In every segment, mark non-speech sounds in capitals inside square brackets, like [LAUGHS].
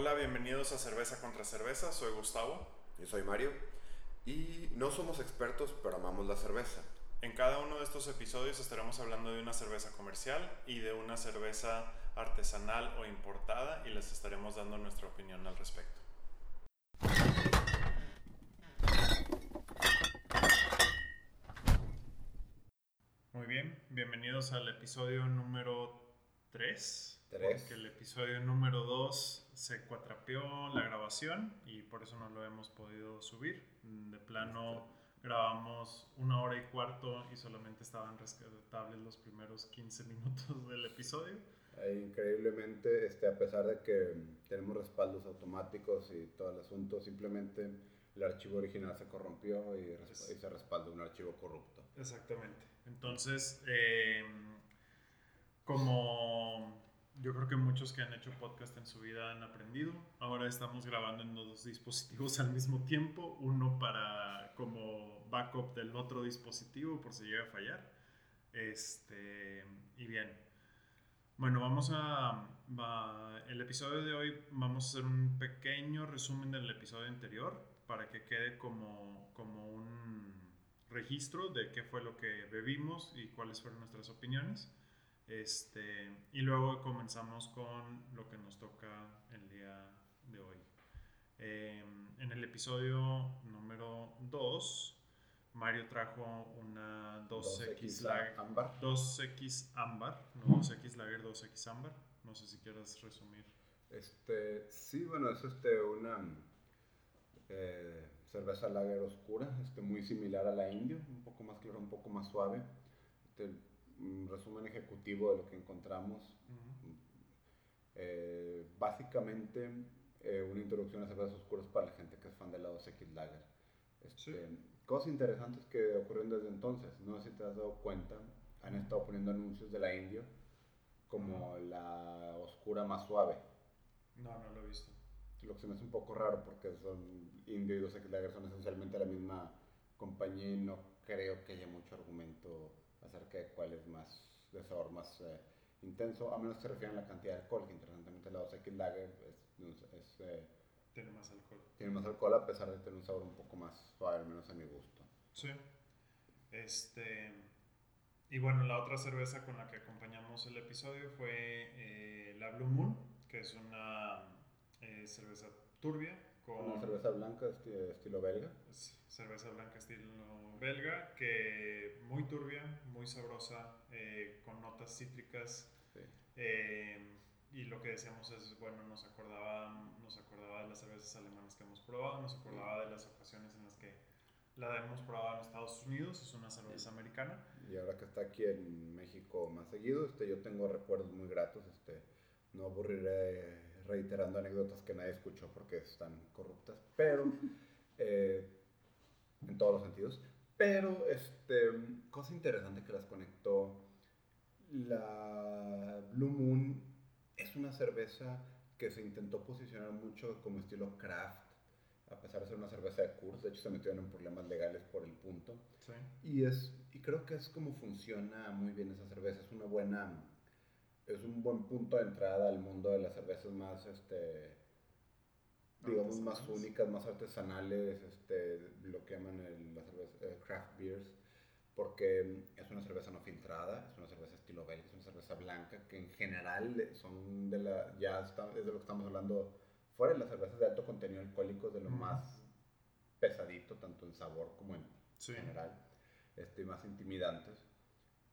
Hola, bienvenidos a Cerveza contra Cerveza, soy Gustavo. Yo soy Mario. Y no somos expertos, pero amamos la cerveza. En cada uno de estos episodios estaremos hablando de una cerveza comercial y de una cerveza artesanal o importada y les estaremos dando nuestra opinión al respecto. Muy bien, bienvenidos al episodio número 3. Tres. Porque el episodio número 2 se cuatrapeó la grabación y por eso no lo hemos podido subir. De plano grabamos una hora y cuarto y solamente estaban rescatables los primeros 15 minutos del episodio. Eh, increíblemente, este, a pesar de que tenemos respaldos automáticos y todo el asunto, simplemente el archivo original se corrompió y, res- y se respaldó un archivo corrupto. Exactamente. Entonces, eh, como yo creo que muchos que han hecho podcast en su vida han aprendido, ahora estamos grabando en dos dispositivos al mismo tiempo, uno para como backup del otro dispositivo por si llega a fallar. Este, y bien. Bueno, vamos a, el episodio de hoy vamos a hacer un pequeño resumen del episodio anterior para que quede como, como un registro de qué fue lo que bebimos y cuáles fueron nuestras opiniones. Este, y luego comenzamos con lo que nos toca el día de hoy. Eh, en el episodio número 2, Mario trajo una 2X 2X Lager, ámbar. 2X ámbar, no 2X Lager, 2X ámbar. No sé si quieras resumir. Este, sí, bueno, es este, una eh, cerveza lager oscura, este, muy similar a la indio, un poco más clara, un poco más suave. Este, resumen ejecutivo de lo que encontramos. Eh, básicamente, eh, una introducción a cervezas oscuras para la gente que es fan de la 2X Lager. Este, Cosas interesantes que ocurrieron desde entonces. No sé si te has dado cuenta, han estado poniendo anuncios de la indio como la oscura más suave. No, no lo he visto. Lo que se me hace un poco raro porque son Indio y 2X Lager son esencialmente la misma compañía y no creo que haya mucho argumento acerca de cuál es más de sabor más eh, intenso, a menos que se refieran a la cantidad de alcohol, que interesantemente la 2X Lager es, es, eh, Tiene más alcohol. tiene más alcohol a pesar de tener un sabor un poco más suave, al menos a mi gusto. Sí. Este. Y bueno, la otra cerveza con la que acompañamos el episodio fue eh, la Blue Moon, que es una eh, cerveza turbia con Una cerveza blanca esti- estilo belga. es cerveza blanca estilo belga, que muy turbia, muy sabrosa, eh, con notas cítricas. Sí. eh, y lo que decíamos es, bueno, nos acordaba, nos acordaba de las cervezas alemanas que hemos probado, nos acordaba de las ocasiones en las que la hemos probado en Estados Unidos, es una cerveza americana. Y ahora que está aquí en México más seguido, este, yo tengo recuerdos muy gratos. Este, no aburriré reiterando anécdotas que nadie escuchó porque están corruptas, pero [LAUGHS] eh, en todos los sentidos. Pero, este, cosa interesante que las conectó, la Blue Moon es una cerveza que se intentó posicionar mucho como estilo craft, a pesar de ser una cerveza de Coors, de hecho se metieron en problemas legales por el punto. Sí. Y, es, y creo que es como funciona muy bien esa cerveza. Es una buena. Es un buen punto de entrada al mundo de las cervezas más, este, digamos, más únicas, más artesanales, este, lo que llaman el, la cerveza, eh, craft beers, porque es una cerveza no filtrada, es una cerveza estilo belga, es una cerveza blanca, que en general son de la, ya está, es de lo que estamos hablando, fuera de las cervezas de alto contenido alcohólico, de lo Ujú. más pesadito, tanto en sabor como en Sí. general, este, más intimidantes.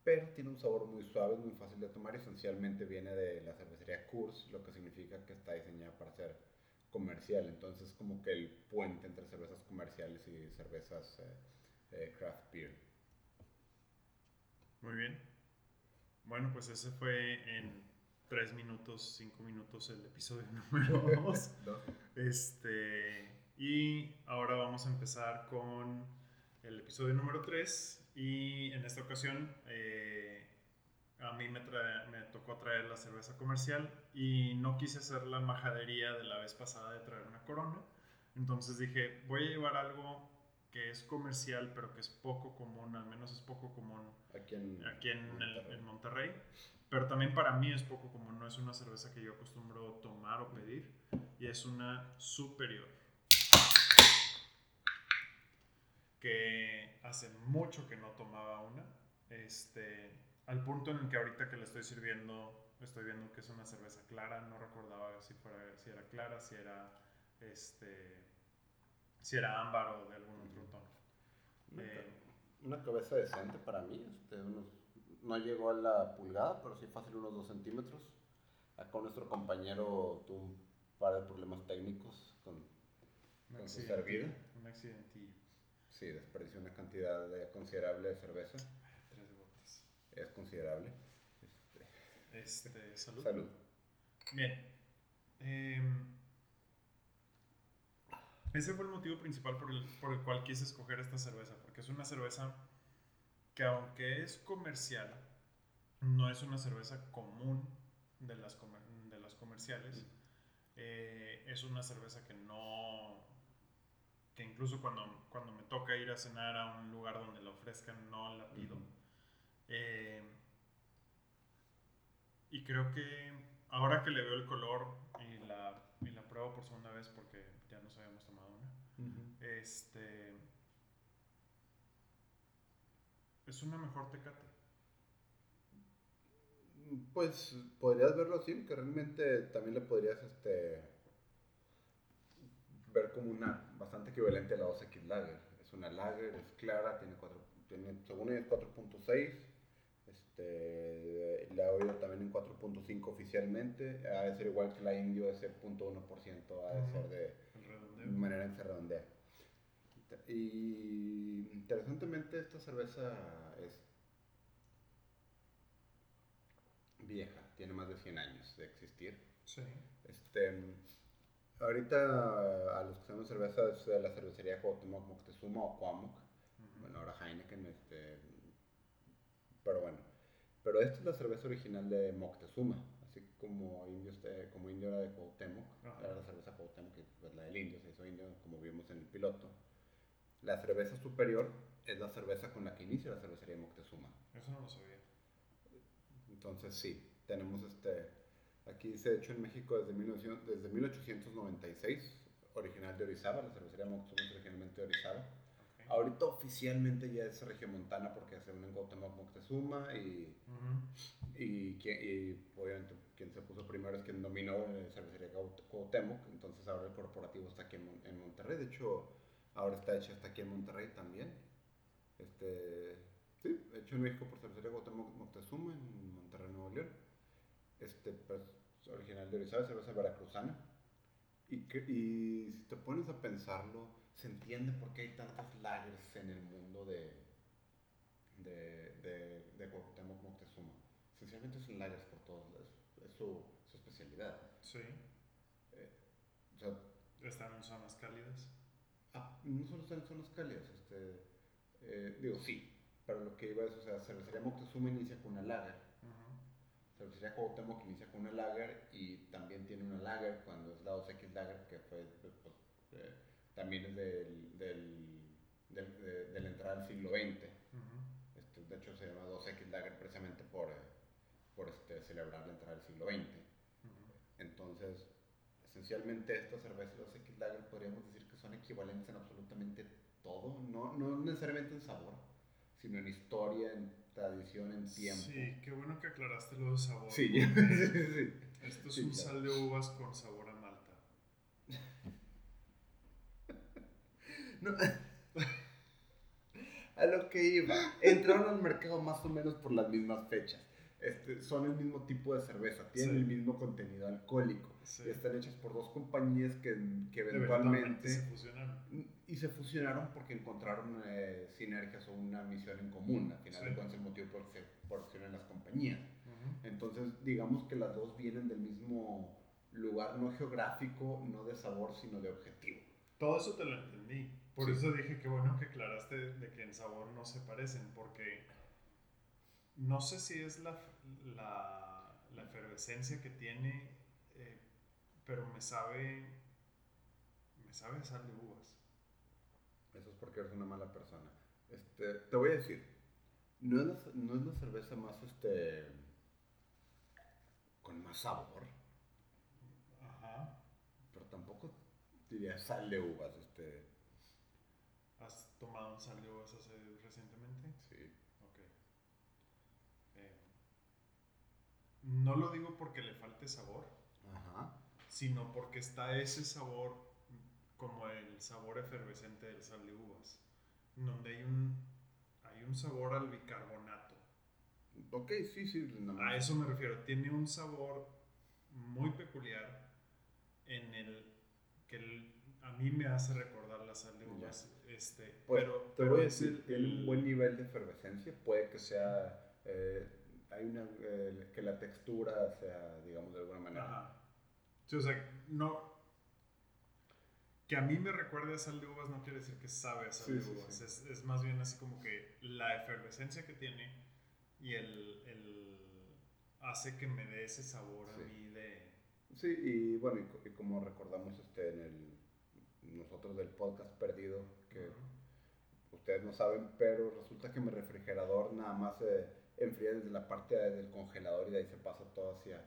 Pero tiene un sabor muy suave, muy fácil de tomar. Esencialmente viene de la cervecería Kurs, lo que significa que está diseñada para ser comercial. Entonces, como que el puente entre cervezas comerciales y cervezas eh, eh, craft beer. Muy bien. Bueno, pues ese fue en 3 minutos, 5 minutos el episodio [LAUGHS] número 2. ¿no? Este, y ahora vamos a empezar con el episodio número 3 y en esta ocasión eh, a mí me, trae- me tocó traer la cerveza comercial y no quise hacer la majadería de la vez pasada de traer una corona. Entonces dije, voy a llevar algo que es comercial pero que es poco común, al menos es poco común Aquí en, aquí en, el- Monterrey. en Monterrey. Pero también para mí es poco común, no es una cerveza que yo acostumbro tomar o pedir. Y es una superior. Que hace mucho que no tomaba una. Este, al punto en el que ahorita que le estoy sirviendo, estoy viendo que es una cerveza clara. No recordaba si, fuera, si era clara, si era, este, si era ámbar o de algún otro tono. Una, Eh, una cabeza decente para mí. Este, unos- no llegó a la pulgada, pero sí fácil unos 2 centímetros. Acá nuestro compañero tuvo un par de problemas técnicos con, un con su servida. Un accidentillo. Sí, desperdició una cantidad de- considerable de cerveza. Es considerable. Este, Este, salud. salud. Bien. Em, ese fue el motivo principal por el, por el cual quise escoger esta cerveza, porque es una cerveza que aunque es comercial, no es una cerveza común de las, comer- de las comerciales. Eh, es una cerveza que no... que incluso cuando, cuando me toca ir a cenar a un lugar donde la ofrezcan, no la pido. Eh, y creo que ahora que le veo el color y la, y la pruebo por segunda vez porque ya nos habíamos tomado una, este es una mejor tecate. Pues podrías verlo así, que realmente también le podrías este, ver como una bastante equivalente a la 2X Lager. Es una Lager, es clara, tiene, cuatro, tiene según ella es 4.6. Este, la oído también en 4.5 oficialmente. Ha de ser igual que la Indio, ese 0.1% ha de ser de, de manera en que se redondea. Y interesantemente esta cerveza es vieja, tiene más de 100 años de existir. Sí. Este, ahorita a los que sabemos cerveza es de la cervecería Cuauhtémoc Moctezuma o Cuauhmoc, Ujú. bueno ahora Heineken, este, pero bueno. Pero esta es la cerveza original de Moctezuma, así como indio, este, como indio era de Cuauhtémoc, Ajá. era la cerveza Cuauhtémoc, que es la del indio, se hizo indio como vimos en el piloto. La cerveza superior es la cerveza con la que inicia la cervecería de Moctezuma. Eso no lo sabía. Entonces sí, tenemos este, aquí dice hecho en México desde, 1900 desde 1896, original de Orizaba, la cervecería Moctezuma es originalmente de Orizaba. Ahorita oficialmente ya es regiomontana porque se unen Cuauhtémoc Moctezuma y, Ujú. y, y obviamente quien se puso primero es quien dominó la cervecería Cuaut- Cuauhtémoc, entonces ahora el corporativo está aquí en, Mon- en Monterrey, de hecho ahora está hecha hasta aquí en Monterrey también. Este, sí, hecho en México por cervecería Cuauhtémoc Moctezuma en Monterrey, Nuevo León. Este, pues, original de Orizaba, cerveza veracruzana. Y, y si te pones a pensarlo, se entiende por qué hay tantas lagers en el mundo de, de, de, de Cuauhtémoc Moctezuma. Esencialmente son lagers por todos lados, es su, su especialidad. Sí. O sea, Están en zonas cálidas. ah, no solo están en zonas cálidas, este, eh, digo sí, pero lo que iba es, o sea, cervecería Moctezuma inicia con una lager. Ujú. Cervecería Cuauhtémoc inicia con una lager y también tiene una lager cuando es la 2X lager que fue pues, eh, también es del, del, del- de, de la entrada del siglo XX. Ujú. Este, de hecho se llama 2X lager precisamente por, eh, por este, celebrar la entrada del siglo XX. Ujú. Entonces, esencialmente estas cervezas 2X lager podríamos decir que son equivalentes en absolutamente todo, no, no necesariamente en sabor, sino en historia, en tradición, en tiempo. Sí, qué bueno que aclaraste lo de sabor. Sí, [LAUGHS] sí, sí. Esto es Sí, un claro. sal de uvas con sabor a malta. No. [LAUGHS] A lo que iba. Entraron al mercado más o menos por las mismas fechas. Este, son el mismo tipo de cerveza, tienen Sí. el mismo contenido alcohólico. Sí. Están hechas por dos compañías que, que eventualmente... se fusionaron. Y se fusionaron porque encontraron eh, sinergias o una misión en común. Al final Sí. de cuentas, el motivo por el que se unen las compañías. Entonces, digamos que las dos vienen del mismo lugar, no geográfico, no de sabor, sino de objetivo. Todo eso te lo entendí. Por Sí. eso dije que bueno que aclaraste de que en sabor no se parecen, porque no sé si es la, la, la efervescencia que tiene, eh, pero me sabe, me sabe a sal de uvas. Eso es porque eres una mala persona. Este, te voy a decir, no es la, no es la cerveza más, este, con más sabor, Ajá. pero diría sal de uvas, este, ¿Has tomado un sal de uvas hace recientemente? sí. Ok. Eh, no lo digo porque le falte sabor, Ajá. sino porque está ese sabor como el sabor efervescente del sal de uvas, donde hay un, hay un sabor al bicarbonato. Ok, sí, sí. más. A eso me refiero, tiene un sabor muy peculiar en el que el- a mí me hace recordar la sal de uvas. Este, Pues, pero, te voy a decir, tiene el- un buen nivel de efervescencia. Puede que sea. eh, hay una. eh, que la textura sea, digamos, de alguna manera. Ajá. Sí, o sea, no. Que a mí me recuerde a sal de uvas no quiere decir que sabe a sal Sí, de uvas. sí. Es, es más bien así como que la efervescencia que tiene y el, el hace que me dé ese sabor a mí de. Sí, y bueno, y, y como recordamos este, en el. Nosotros del podcast perdido, que ustedes no saben, pero resulta que mi refrigerador nada más se enfría desde la parte del congelador y de ahí se pasa todo hacia,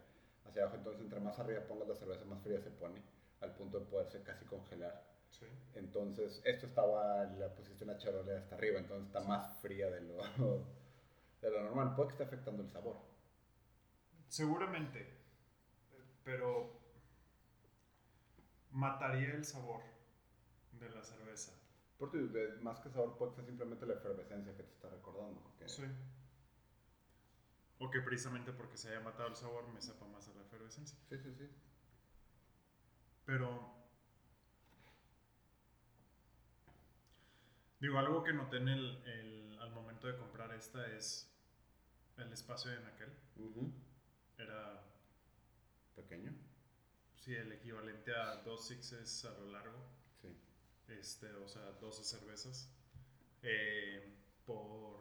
hacia abajo. Entonces, entre más arriba pongas la cerveza, más fría se pone, al punto de poderse casi congelar. Sí. Entonces, esto estaba, la pusiste una charola hasta arriba, entonces está más fría de lo, [LAUGHS] de lo normal. Puede que esté afectando el sabor. Seguramente. Pero mataría el sabor de la cerveza. De- más que sabor, puede sea simplemente la efervescencia que te está recordando. porque- Sí. O que precisamente porque se haya matado el sabor me sepa más a la efervescencia. sí, sí. sí. Pero. Digo, algo que noté en el, el- al momento de comprar esta es el espacio de aquel. Ujú. Era, Pequeño. sí, el equivalente a dos sixes a lo largo. Este, o sea, 12 cervezas. eh, por.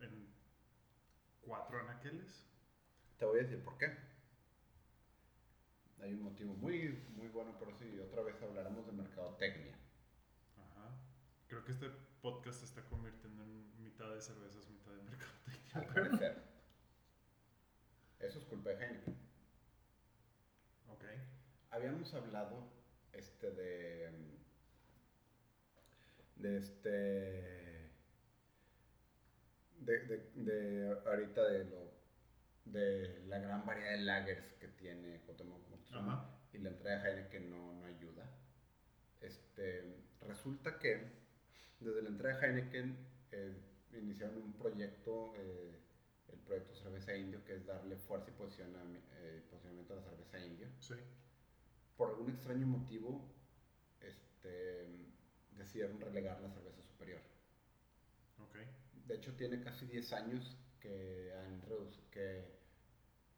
en cuatro anaqueles. Te voy a decir por qué. Hay un motivo muy, muy bueno, pero sí, otra vez hablaremos de mercadotecnia. Ajá. Creo que este podcast se está convirtiendo en mitad de cervezas, mitad de mercadotecnia. Al parecer. Eso es culpa de Heineken. Ok. Habíamos hablado este de de este de, de, de ahorita de lo de la gran variedad de lagers que tiene Ajá. y la entrada de Heineken no, no ayuda. Este, resulta que desde la entrada de Heineken eh, iniciaron un proyecto, eh, el proyecto Cerveza Indio, que es darle fuerza y eh, posicionamiento a la cerveza indio Sí. por algún extraño motivo, este, decidieron relegar la cerveza superior. Ok. De hecho, tiene casi 10 años que han, que,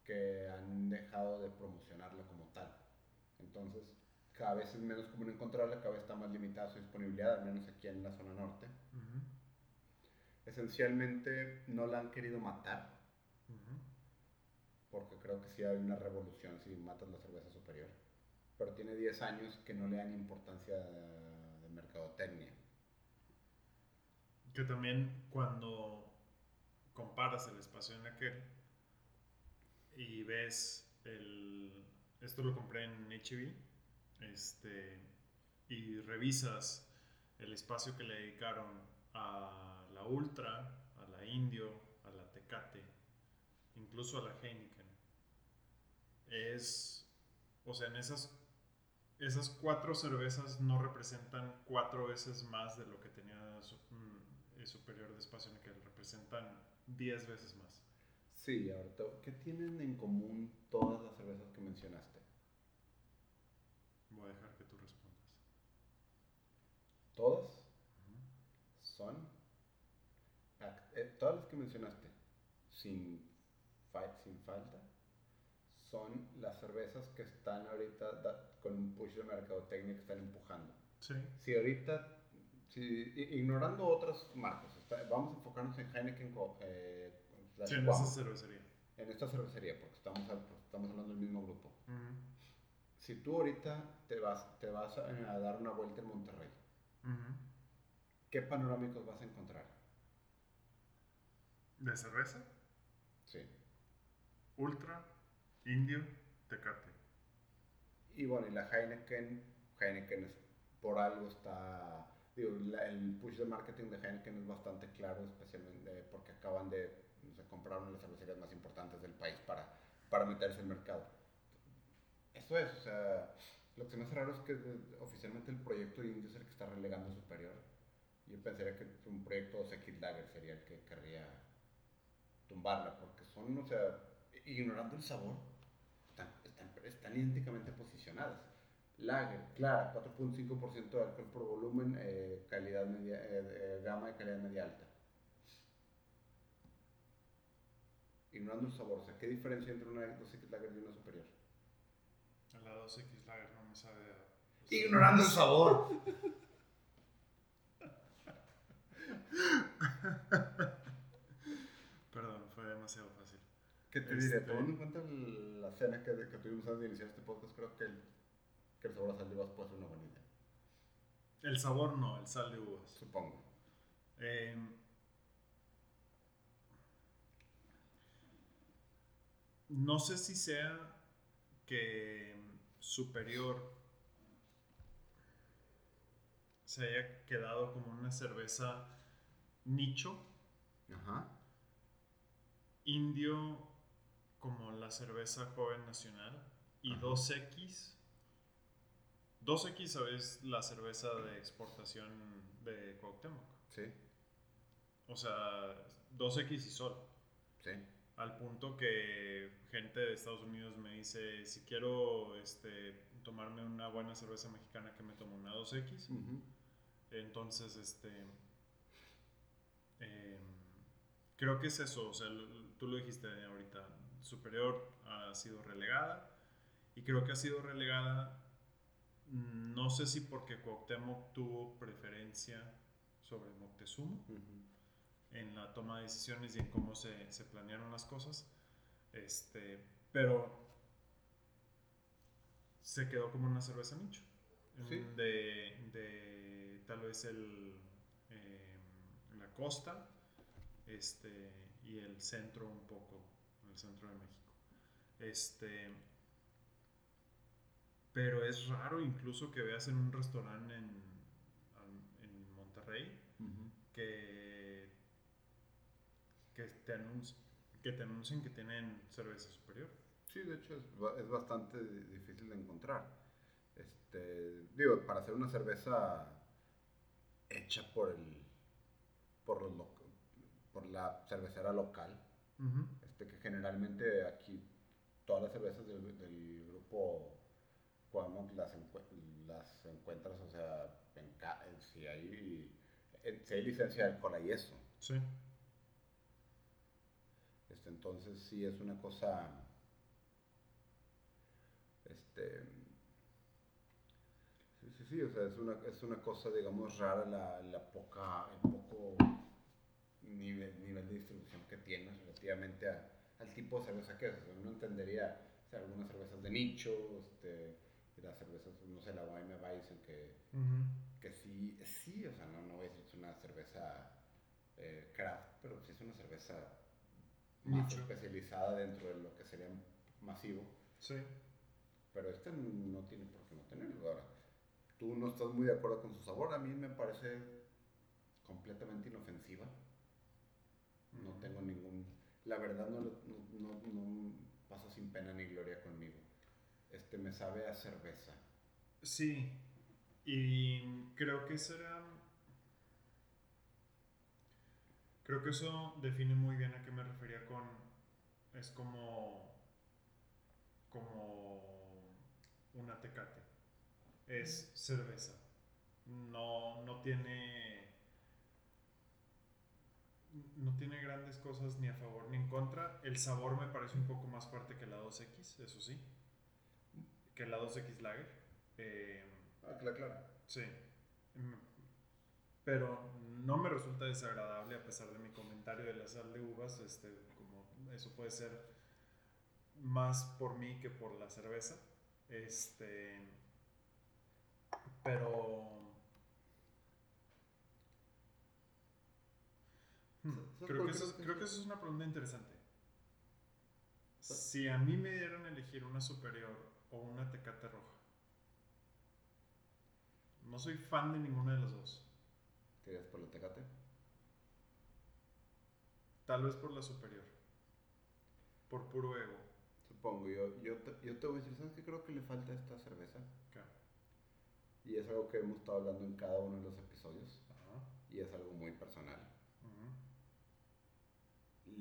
que han dejado de promocionarla como tal. Entonces, cada vez es menos común encontrarla, cada vez está más limitada su disponibilidad, al menos aquí en la zona norte. Ujú. Esencialmente, no la han querido matar, porque creo que sí hay una revolución si matas la cerveza superior. Pero tiene 10 años que no le dan importancia Que también cuando comparas el espacio en aquel y ves el... Esto lo compré en HB. Este, y revisas el espacio que le dedicaron a la Ultra, a la Indio, a la Tecate, incluso a la Heineken. Es... O sea, en esas esas cuatro cervezas no representan cuatro veces más de lo que tenía su- mm, superior de espacio en el que representan diez veces más. Sí, ahorita, ¿qué tienen en común todas las cervezas que mencionaste? Voy a dejar que tú respondas. Todas son, ac- eh, todas las que mencionaste, sin, fa- sin falta, son las cervezas que están ahorita con un push de mercadotecnia que están empujando. Sí. Si ahorita, si, ignorando otras marcas, está- vamos a enfocarnos en Heineken, co- eh, Sí, en esa cervecería. en esta cervecería, porque estamos, hablando del mismo grupo. Si tú ahorita te vas, te vas a, a dar una vuelta en Monterrey. ¿qué panorámicos vas a encontrar? ¿De cerveza? Sí. Ultra, Indio, Tecate. Y bueno, y la Heineken, Heineken es por algo está, digo, la- el push de marketing de Heineken es bastante claro, especialmente porque acaban de, se compraron las cervecerías más importantes del país para, para meterse el mercado. Eso es, o sea, lo que se me hace raro es que oficialmente el proyecto indie es el que está relegando superior. Yo pensaría que un proyecto X Lager sería el que querría tumbarla, porque son, o sea, ignorando el sabor, están, están idénticamente posicionadas. Lager, clara, 4.5% de alcohol por volumen, eh, calidad media, eh, eh, gama de calidad media alta. Ignorando el sabor, o sea, ¿qué diferencia entre una 2X Lager y una superior? La 2X Lager no me sabe a... Ignorando el sabor. [LAUGHS] Perdón, fue demasiado fácil. ¿Qué te Este- diré? Tomando en cuenta el- la cena que, que tuvimos antes de iniciar este podcast, creo que el, que el sabor a sal de uvas puede ser una buena idea. El sabor no, el sal de uvas. Supongo. Eh, no sé si sea que Superior se haya quedado como una cerveza nicho, Ajá. indio como la cerveza joven nacional y Ajá. 2X. 2X es la cerveza de exportación de Cuauhtémoc. Sí, O sea, 2X y sol. sí. Al punto que gente de Estados Unidos me dice, si quiero este, tomarme una buena cerveza mexicana, que me tomo una 2X. Ujú. Entonces, este, em, creo que es eso. O sea, tú lo dijiste ahorita, Superior ha sido relegada. Y creo que ha sido relegada, mm, no sé si porque Cuauhtémoc tuvo preferencia sobre Moctezuma en la toma de decisiones y en cómo se, se planearon las cosas. Este, pero se quedó como una cerveza nicho. Sí. De, de tal vez el, eh, la costa este, y el centro un poco, el centro de México. Este, pero es raro incluso que veas en un restaurante en, en Monterrey que, que, te anunci- que te anuncien que tienen cerveza superior. Sí, de hecho es, ba- es bastante di- difícil de encontrar. Este, digo, para hacer una cerveza hecha por el por los loc- por la cervecera local, este que generalmente aquí todas las cervezas del, del grupo Cuauhtémoc las, encue- las encuentras, o sea, en si hay si hay licencia de alcohol y eso. Sí. Este, entonces sí es una cosa. Este. Sí, sí, sí, o sea, es una, es una cosa, digamos, rara la, la poca, el poco nivel, nivel de distribución que tiene relativamente a- al tipo de cerveza que es. O sea, uno entendería o sea, algunas cervezas de nicho, este, las cervezas, no sé, la Weimar Weizen que, que sí, sí, o sea, no, no voy a decir que es una cerveza eh, craft, pero sí es una cerveza más Nicho. especializada dentro de lo que sería masivo. Sí. Pero este no tiene por qué no tenerlo. Ahora, tú no estás muy de acuerdo con su sabor, a mí me parece completamente inofensiva. No tengo ningún... La verdad no, no, no, no pasa sin pena ni gloria conmigo. Este me sabe a cerveza. Sí. Y creo que será. Creo que eso define muy bien a qué me refería con. Es como. Como. Una tecate. Es cerveza. No, no tiene. No tiene grandes cosas ni a favor ni en contra. El sabor me parece un poco más fuerte que la 2X, eso sí. Que la 2X Lager. Eh, Ah, claro, claro. Sí. Pero no me resulta desagradable a pesar de mi comentario de la sal de uvas. Este, como eso puede ser más por mí que por la cerveza. Este. Pero. Hmm, ¿Sabes Creo que, eso, te- creo que eso es una pregunta interesante. Si a mí me dieran a elegir una superior o una tecate roja, No soy fan de ninguno de los dos. ¿Tiras por la Tecate? Tal vez por la superior. Por puro ego. Supongo, yo, yo, te, yo te voy a decir, ¿sabes qué creo que le falta a esta cerveza? ¿Qué? Y es algo que hemos estado hablando en cada uno de los episodios. Ajá. Y es algo muy personal.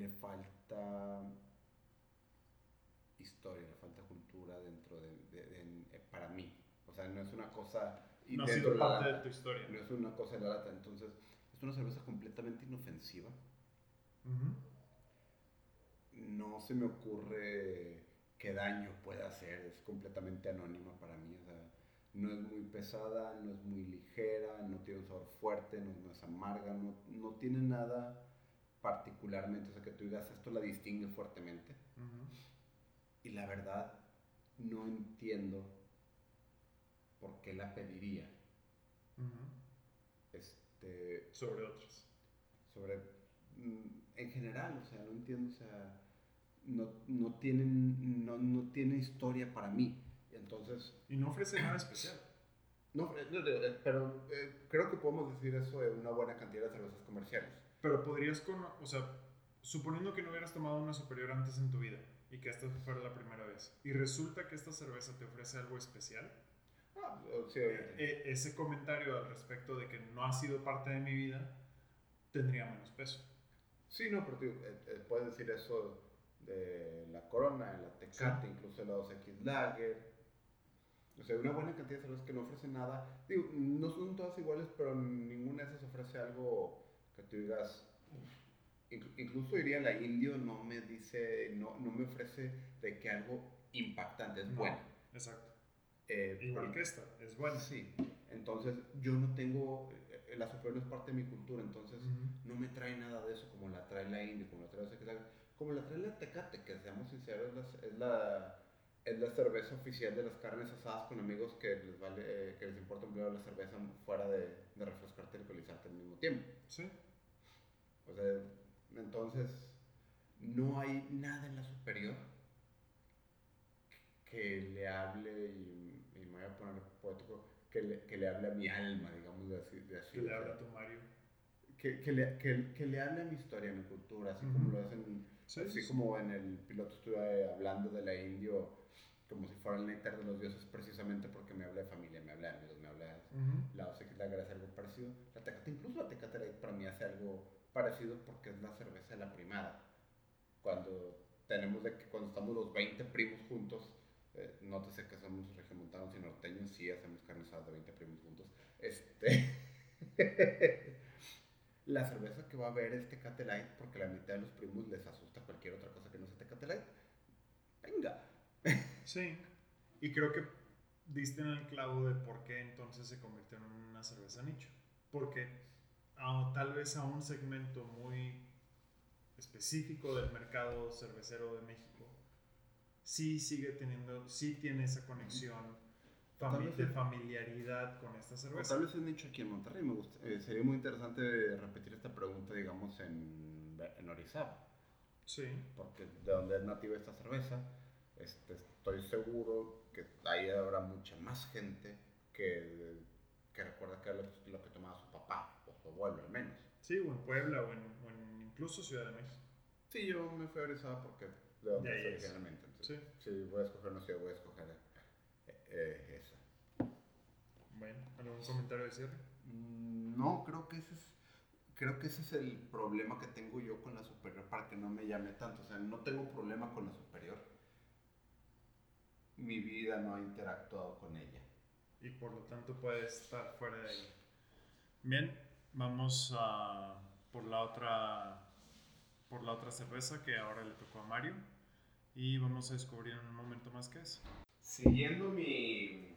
Le falta historia, le falta cultura dentro de, de- eh, para mí. O sea, no es una cosa... No ha sido la parte de tu historia. No es una cosa de la lata. Entonces, es una cerveza completamente inofensiva. No se me ocurre qué daño puede hacer. Es completamente anónima para mí. O sea, no es muy pesada, no es muy ligera, no tiene un sabor fuerte, no, no es amarga, no, no tiene nada particularmente. O sea, que tú digas, esto la distingue fuertemente. Y la verdad, no entiendo por qué la pediría. Este, Sobre otros. sobre mm, en general, o sea, no entiendo, o sea, no, no tienen no, no tiene historia para mí. Entonces, Y no ofrece nada especial. no, eh, eh, pero eh, creo que podemos decir eso de una buena cantidad de cervezas comerciales. Pero podrías con, o sea, suponiendo que no hubieras tomado una superior antes en tu vida y que esta fuera la primera vez y resulta que esta cerveza te ofrece algo especial, Ah, sí, obviamente. eh, ese comentario al respecto de que no ha sido parte de mi vida tendría menos peso. Sí, no, pero digo, eh, eh, puedes decir eso de la Corona, de la Tecate, incluso la 2X Lager. O sea, una buena cantidad de cervezas que no ofrecen nada. Digo, no son todas iguales, pero ninguna de esas ofrece algo que tú digas. Inclu- incluso diría la Indio no me dice, no, no me ofrece de que algo impactante, es No, bueno. Exacto. Eh, Igual pero- que esta, es buena. Sí, entonces yo no tengo, eh, la superior no es parte de mi cultura, entonces Ujú. no me trae nada de eso como la trae la India, como la trae la como la trae la Tecate, que seamos sinceros, es la, es la, es la cerveza oficial de las carnes asadas con amigos que les vale, eh, que les importa un la cerveza fuera de, de refrescarte y alcoholizarte al mismo tiempo. Sí. O sea, entonces no hay nada en la superior que le hable, y, y me voy a poner poético, que le, que le hable a mi alma, digamos, de así. De así Que le o habla sea, a tu Mario. que, que, le, que, que le hable a mi historia, a mi cultura, así Ujú. como lo hacen, Sí, así sí. como en el piloto estuve hablando de la indio, como si fuera el néctar de los dioses, precisamente porque me habla de familia, me habla de amigos, me habla de Ujú. la OCX la hace algo parecido. La Tecate, incluso la Tecate para mí hace algo parecido porque es la cerveza de la primada. Cuando tenemos de que cuando estamos los 20 primos juntos, eh, nótese que somos regiomontanos y norteños, sí hacemos carne asada de 20 primos juntos. Este. [LAUGHS] la cerveza que va a haber es Tecate Light porque la mitad de los primos les asusta cualquier otra cosa que no sea Tecate Light. Venga. Sí. Y creo que diste en el clavo de por qué entonces se convirtió en una cerveza nicho. Porque a- tal vez a un segmento muy específico del mercado cervecero de México, sí sigue teniendo, sí tiene esa conexión fami- de familiaridad con esta cerveza. tal vez es nicho aquí en Monterrey. Me gusta- eh, sería muy interesante repetir esta pregunta, digamos, en, en Orizaba, Sí. porque de donde es nativa esta cerveza, este, estoy seguro que ahí habrá mucha más gente que, que recuerda que lo, lo que abuelo, al menos. Sí, o en Puebla o en, o en incluso Ciudad de México. Sí, yo me fui a Orizaba porque de donde es es. originalmente. Entonces, Sí. Si voy a escoger una ciudad, voy a escoger eh, eh, esa. Bueno, ¿algún comentario de cierre? Mm, No, creo que ese es creo que ese es el problema que tengo yo con la superior para que no me llame tanto, o sea, no tengo problema con la superior. Mi vida no ha interactuado con ella. y por lo tanto puede estar fuera de ahí. Bien, vamos a por la otra por la otra cerveza que ahora le tocó a Mario y vamos a descubrir en un momento más qué es. Siguiendo mi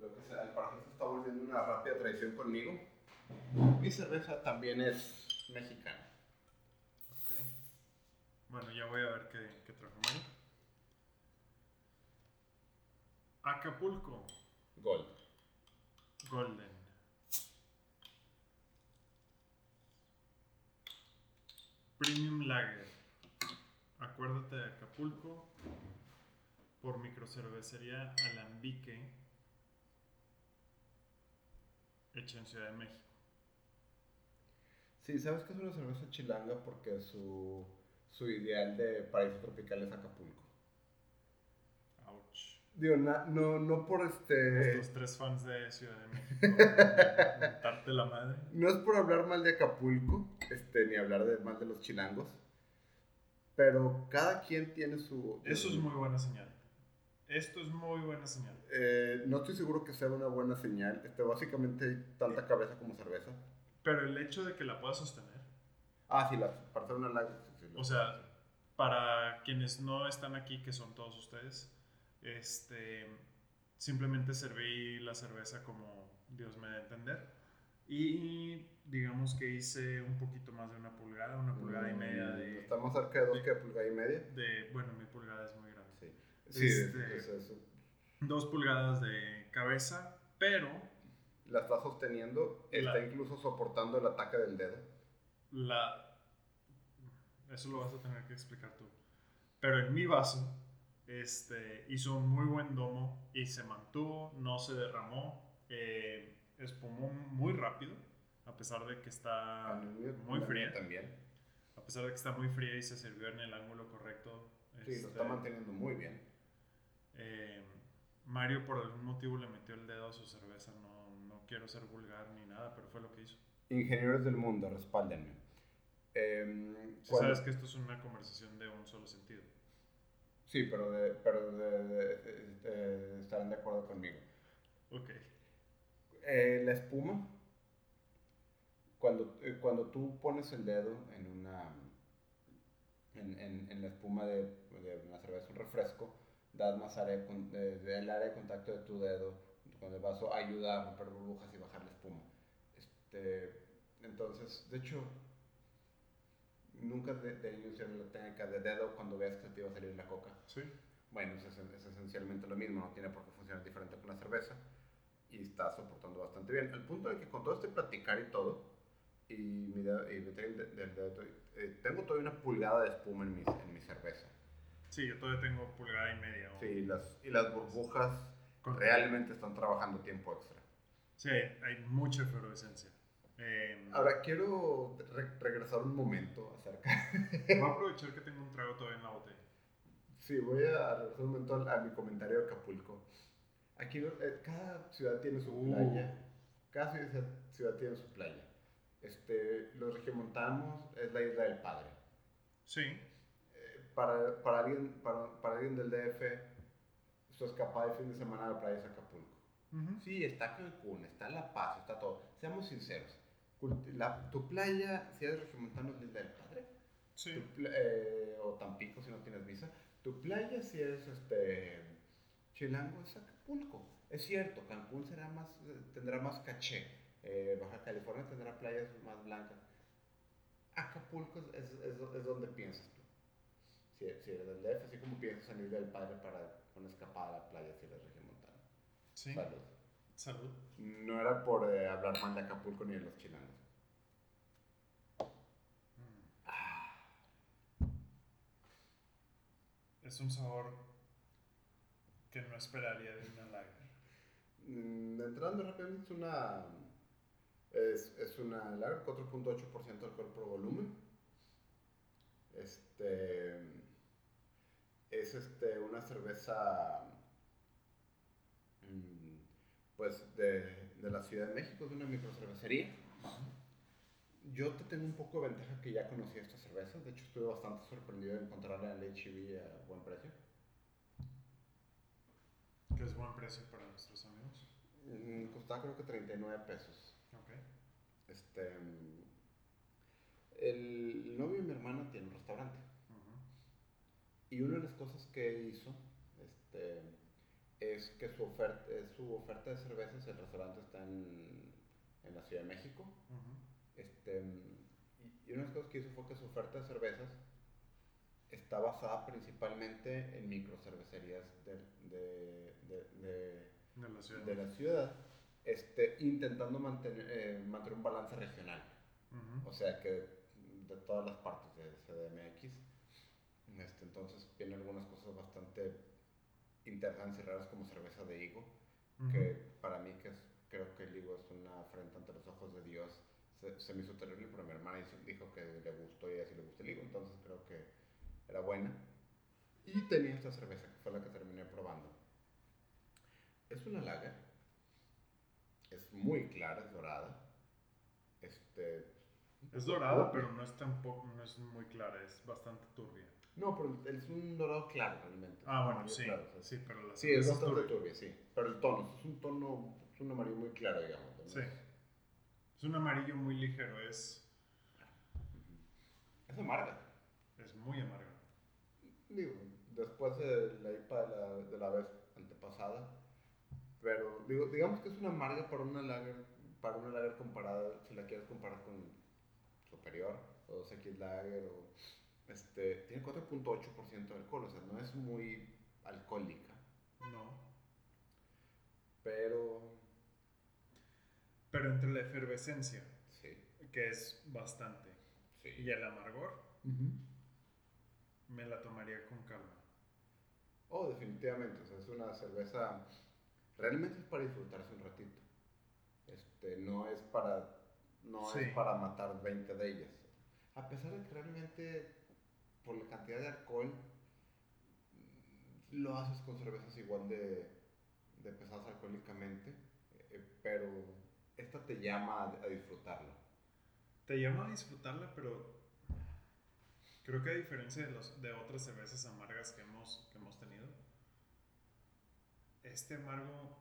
lo que sea, el parecer está volviendo una rápida tradición conmigo. Mi cerveza también es mexicana. Ok. Bueno, ya voy a ver qué, qué trajo Mario. Acapulco Gold. Golden. Premium Lager. Acuérdate de Acapulco por microcervecería Alambique. hecha en Ciudad de México. Sí, ¿sabes que es una cerveza chilanga? Porque su, su ideal de paraíso tropical es Acapulco. Ouch. Digo, na- no, no por este... Estos tres fans de Ciudad de México. Darte la madre. No es por hablar mal de Acapulco, este, ni hablar de, mal de los chilangos, pero cada quien tiene su... Eso es muy buena señal. Esto es muy buena señal. Eh, no estoy seguro que sea una buena señal. Este, básicamente hay tanta cabeza como cerveza. Pero el hecho de que la puedas sostener. Ah, sí, la, para hacer una sí, sí, O sea, para quienes no están aquí, que son todos ustedes, este, simplemente serví la cerveza como Dios me da a entender. Y digamos que hice un poquito más de una pulgada, una pulgada y media Mm, de, Está más cerca de dos que de pulgada y media. de- Bueno, mi pulgada es muy grande. Sí, sí Este- es- es- es- Dos pulgadas de cabeza, pero la está sosteniendo, está incluso soportando el ataque del dedo. la... Eso lo vas a tener que explicar tú. Pero en mi vaso, este, hizo un muy buen domo y se mantuvo, no se derramó, eh, espumó muy rápido, a pesar de que está A mí me- muy fría. También. A pesar de que está muy fría y se sirvió en el ángulo correcto. Sí, este, lo está manteniendo muy bien. eh, Mario por algún motivo le metió el dedo a su cerveza, no, no quiero ser vulgar ni nada, pero fue lo que hizo. Ingenieros del mundo, respáldenme. Em, Si sabes que esto es una conversación de un solo sentido. Sí, pero, de, pero de- de- de- de- estarán de acuerdo conmigo. Ok. Eh, la espuma, cuando, eh, cuando tú pones el dedo en una en, en, en la espuma de, de una cerveza, un refresco, das más área, de de- el área de contacto de tu dedo con el vaso ayuda a romper burbujas y bajar la espuma. Este, entonces, de hecho, nunca de, de usar la técnica de dedo cuando veas que te iba a salir la coca. Sí. Bueno, es, es esencialmente lo mismo, no tiene por qué funcionar diferente con la cerveza y está soportando bastante bien. Al punto de que con todo este platicar y todo, y, mi dedo- y meter el de- del dedo, eh, tengo todavía una pulgada de espuma en mi, en mi cerveza. Sí, yo todavía tengo pulgada y media. Sí, y las, y las burbujas Con- realmente están trabajando tiempo extra. Sí, hay mucha efervescencia. Eh, Ahora, quiero re- regresar un momento acerca... voy a aprovechar que tengo un trago todavía en la botella. Sí, voy a regresar un momento a, a mi comentario de Acapulco. Aquí eh, cada ciudad tiene su Uh. playa. Cada ciudad, ciudad tiene su playa. Este, los regiomontanos es la isla del padre. Sí, Eh, para, para, alguien, para, para alguien del DF, su escapada de fin de semana a la playa es Acapulco. Ujú. Sí, está Cancún, está La Paz, está todo. Seamos sinceros. La- tu playa, si eres regiomontano, es la isla del padre. sí. Tu eh, o Tampico si no tienes visa. Tu playa si eres este chilango es Acapulco. Es cierto, Cancún será más, eh, tendrá más caché. Eh, Baja California tendrá playas más blancas. Acapulco es, es, es- donde piensas tú. Si, si eres del DF, así como piensas en Isla del Padre para una escapada a la playa si eres regiomontano. Sí. Salud. Salud. No era por eh, hablar mal de Acapulco ni de los chilangos. Es un sabor que no esperaría de una lager. Mm, Entrando rápidamente, es una. Es, es una lager, 4.8% de alcohol por volumen. Este. Es este, una cerveza. mm, Pues de, de la Ciudad de México, de una microcervecería. Yo te tengo un poco de ventaja que ya conocía esta cerveza. De hecho, estuve bastante sorprendido de encontrarla en el HEB a buen precio. Que es buen precio para nuestros amigos. Mm, Costaba creo que 39 pesos. Ok. Este, el novio de mi hermana tiene un restaurante y una de las cosas que hizo este, es que su oferta, su oferta de cervezas, el restaurante está en, en la Ciudad de México. Este, y- y una de las cosas que hizo fue que su oferta de cervezas está basada principalmente en microcervecerías de, de, de, de- la ciudad. de la ciudad, este, intentando mantener, eh, mantener un balance regional. Ujú. O sea que de todas las partes de CDMX. Este, entonces vienen algunas cosas bastante interesantes y raras como cerveza de higo, Ujú. que para mí que es- creo que el higo es una frente ante los ojos de Dios se, se me hizo terrible, pero mi hermana dijo que le gustó y así le gustó el higo, entonces creo que era buena. Y tenía esta cerveza, que fue la que terminé probando. Es una lager, es muy clara, es dorada. Este, Es dorada, pero no es tampoco, no es muy clara, es bastante turbia. No, pero es un dorado claro realmente. Ah, bueno, sí, claro, o sea, sí, pero la Sí, es bastante turbia. sí. Pero el tono, es un tono, es un amarillo muy claro, digamos. ¿no? Sí. Es un amarillo muy ligero, es, Es amarga. es muy amarga. Digo, después de la IPA de la, de la vez antepasada. Pero digo, digamos que es una amarga para una lager, para una lager comparada, si la quieres comparar con superior, o 2X Lager, o este, tiene 4.8% de alcohol, o sea, no es muy alcohólica, No. pero Pero entre la efervescencia, sí, que es bastante, sí. y el amargor, me la tomaría con calma. Oh, definitivamente, o sea, es una cerveza, realmente es para disfrutarse un ratito. Este, no es para, no Sí. es para matar 20 de ellas. A pesar de que realmente, por la cantidad de alcohol, lo haces con cervezas igual de, de pesadas alcohólicamente, eh, pero esta te llama a, a disfrutarlo. Te llama a disfrutarla, pero creo que a diferencia de, los, de otras cervezas amargas que hemos, que hemos tenido, este amargo,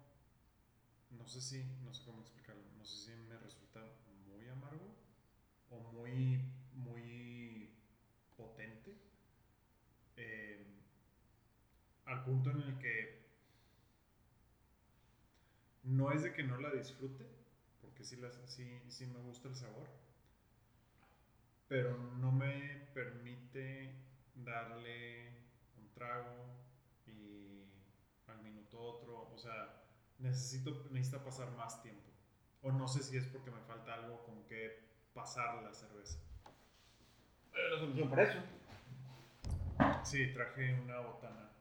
no sé si, no sé cómo explicarlo, no sé si me resulta muy amargo o muy, muy potente, eh, al punto en el que no es de que no la disfrute, porque sí, las, sí, sí me gusta el sabor, pero no me permite darle un trago y al minuto otro, o sea, necesito, necesita pasar más tiempo. O no sé si es porque me falta algo con que pasar la cerveza. la solución para eso. Sí, traje una botana.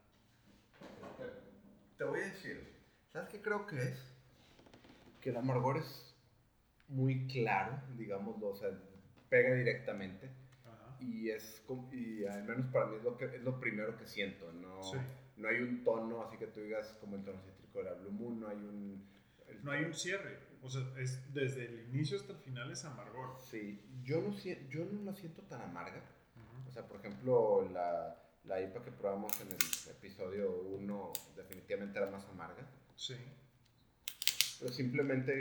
Te voy a decir, ¿sabes qué creo que es? Que el amargor es muy claro, digámoslo, o sea, pega directamente Ajá. y es y al menos para mí es lo que es lo primero que siento, no Sí. no hay un tono así que tú digas como el tono cítrico de la Blue Moon, no hay un el- No hay un cierre, o sea, es desde el inicio hasta el final es amargor. Sí, yo no yo no la siento tan amarga. Ujú. O sea, por ejemplo, la, la IPA que probamos en el episodio 1 definitivamente era más amarga. Sí. Pero simplemente,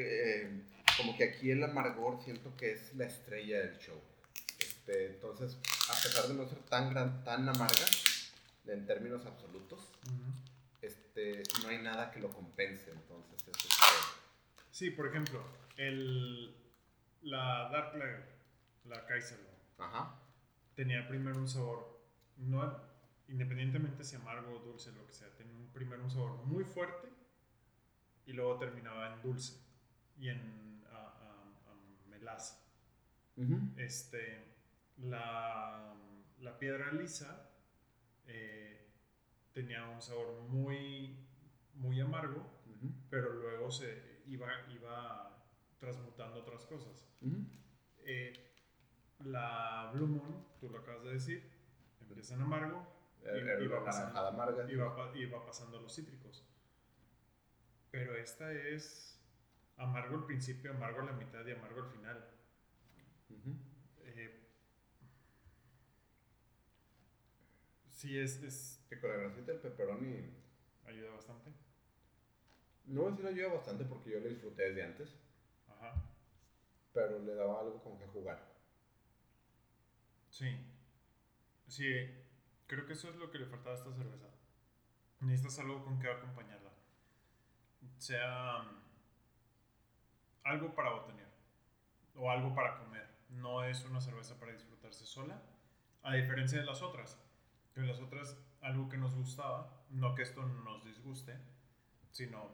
eh, como que aquí el amargor siento que es la estrella del show. Este, entonces, a pesar de no ser tan, gran, tan amarga, en términos absolutos, este, no hay nada que lo compense. Entonces, es este, Sí, por ejemplo, el, la Dark Lager, la Kaiser, Ajá. tenía primero un sabor, no, independientemente si amargo o dulce, lo que sea, tenía un, primero un sabor muy fuerte y luego terminaba en dulce y en a, a- a melaza. Este, la, la piedra lisa eh, tenía un sabor muy, muy amargo, Ujú. pero luego se iba, iba transmutando otras cosas. Ujú. Eh, la Blue Moon, tú lo acabas de decir, empieza en amargo y, va la pasando, naranjada amarga. y va y va pasando a los cítricos. Pero esta es amargo al principio, amargo a la mitad y amargo al final. Eh, sí, es, es, Que con la grasita del pepperoni, ayuda bastante. no voy a decir ayuda bastante porque yo lo disfruté desde antes, Ajá. pero le daba algo como que jugar. Sí. Sí, creo que eso es lo que le faltaba a esta cerveza. Necesitas algo con que acompañarla. Sea algo para botanear o algo para comer. No es una cerveza para disfrutarse sola, a diferencia de las otras. Que las otras, algo que nos gustaba, no que esto nos disguste, sino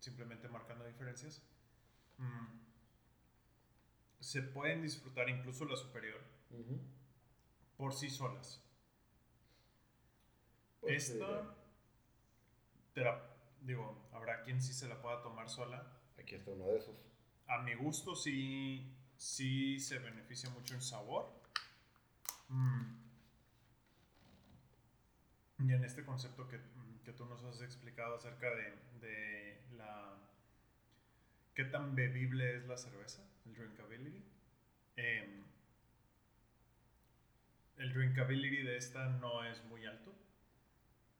simplemente marcando diferencias. mm, se pueden disfrutar incluso la superior por sí solas. Pues, Esta, eh, te la, digo, habrá quien sí se la pueda tomar sola. aquí está uno de esos. A mi gusto sí, sí se beneficia mucho en sabor. Mm. Y en este concepto que, que tú nos has explicado acerca de, de la... ¿Qué tan bebible es la cerveza? El drinkability. Em, el drinkability de esta no es muy alto,